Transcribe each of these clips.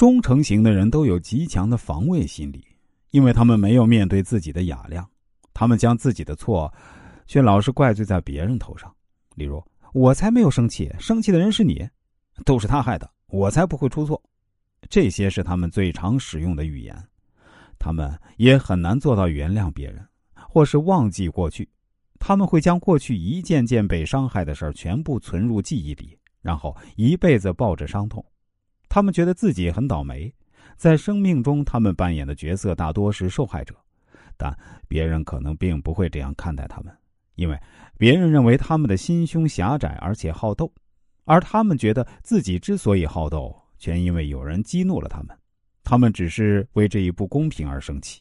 忠诚型的人都有极强的防卫心理，因为他们没有面对自己的雅量，他们将自己的错，却老是怪罪在别人头上。例如，我才没有生气，生气的人是你，都是他害的，我才不会出错。这些是他们最常使用的语言，他们也很难做到原谅别人，或是忘记过去。他们会将过去一件件被伤害的事儿全部存入记忆里，然后一辈子抱着伤痛。他们觉得自己很倒霉，在生命中，他们扮演的角色大多是受害者，但别人可能并不会这样看待他们，因为别人认为他们的心胸狭窄而且好斗，而他们觉得自己之所以好斗，全因为有人激怒了他们，他们只是为这一不公平而生气。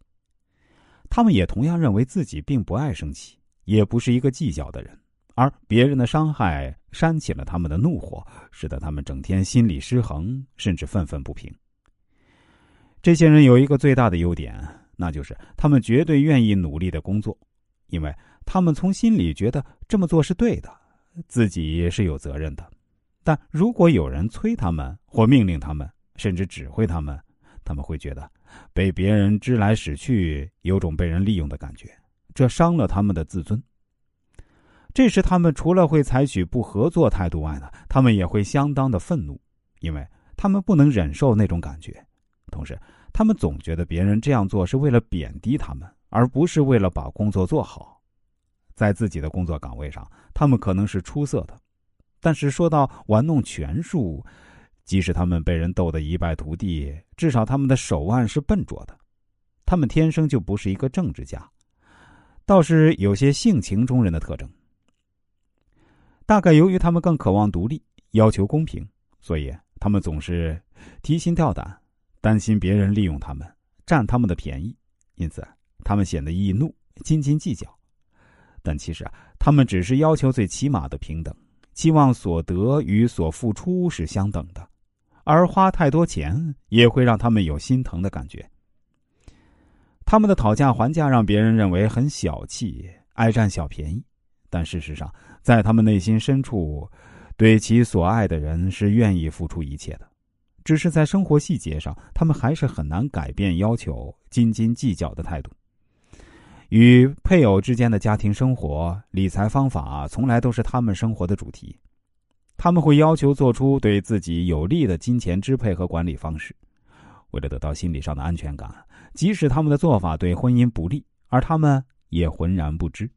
他们也同样认为自己并不爱生气，也不是一个计较的人。而别人的伤害煽起了他们的怒火，使得他们整天心理失衡，甚至愤愤不平。这些人有一个最大的优点，那就是他们绝对愿意努力的工作，因为他们从心里觉得这么做是对的，自己是有责任的。但如果有人催他们或命令他们，甚至指挥他们，他们会觉得被别人支来使去，有种被人利用的感觉，这伤了他们的自尊。这时，他们除了会采取不合作态度外呢，他们也会相当的愤怒，因为他们不能忍受那种感觉。同时，他们总觉得别人这样做是为了贬低他们，而不是为了把工作做好。在自己的工作岗位上，他们可能是出色的，但是说到玩弄权术，即使他们被人斗得一败涂地，至少他们的手腕是笨拙的。他们天生就不是一个政治家，倒是有些性情中人的特征。大概由于他们更渴望独立，要求公平，所以他们总是提心吊胆，担心别人利用他们，占他们的便宜，因此他们显得易怒、斤斤计较。但其实啊，他们只是要求最起码的平等，期望所得与所付出是相等的，而花太多钱也会让他们有心疼的感觉。他们的讨价还价让别人认为很小气，爱占小便宜。但事实上，在他们内心深处，对其所爱的人是愿意付出一切的，只是在生活细节上，他们还是很难改变要求斤斤计较的态度。与配偶之间的家庭生活、理财方法，从来都是他们生活的主题。他们会要求做出对自己有利的金钱支配和管理方式，为了得到心理上的安全感，即使他们的做法对婚姻不利，而他们也浑然不知。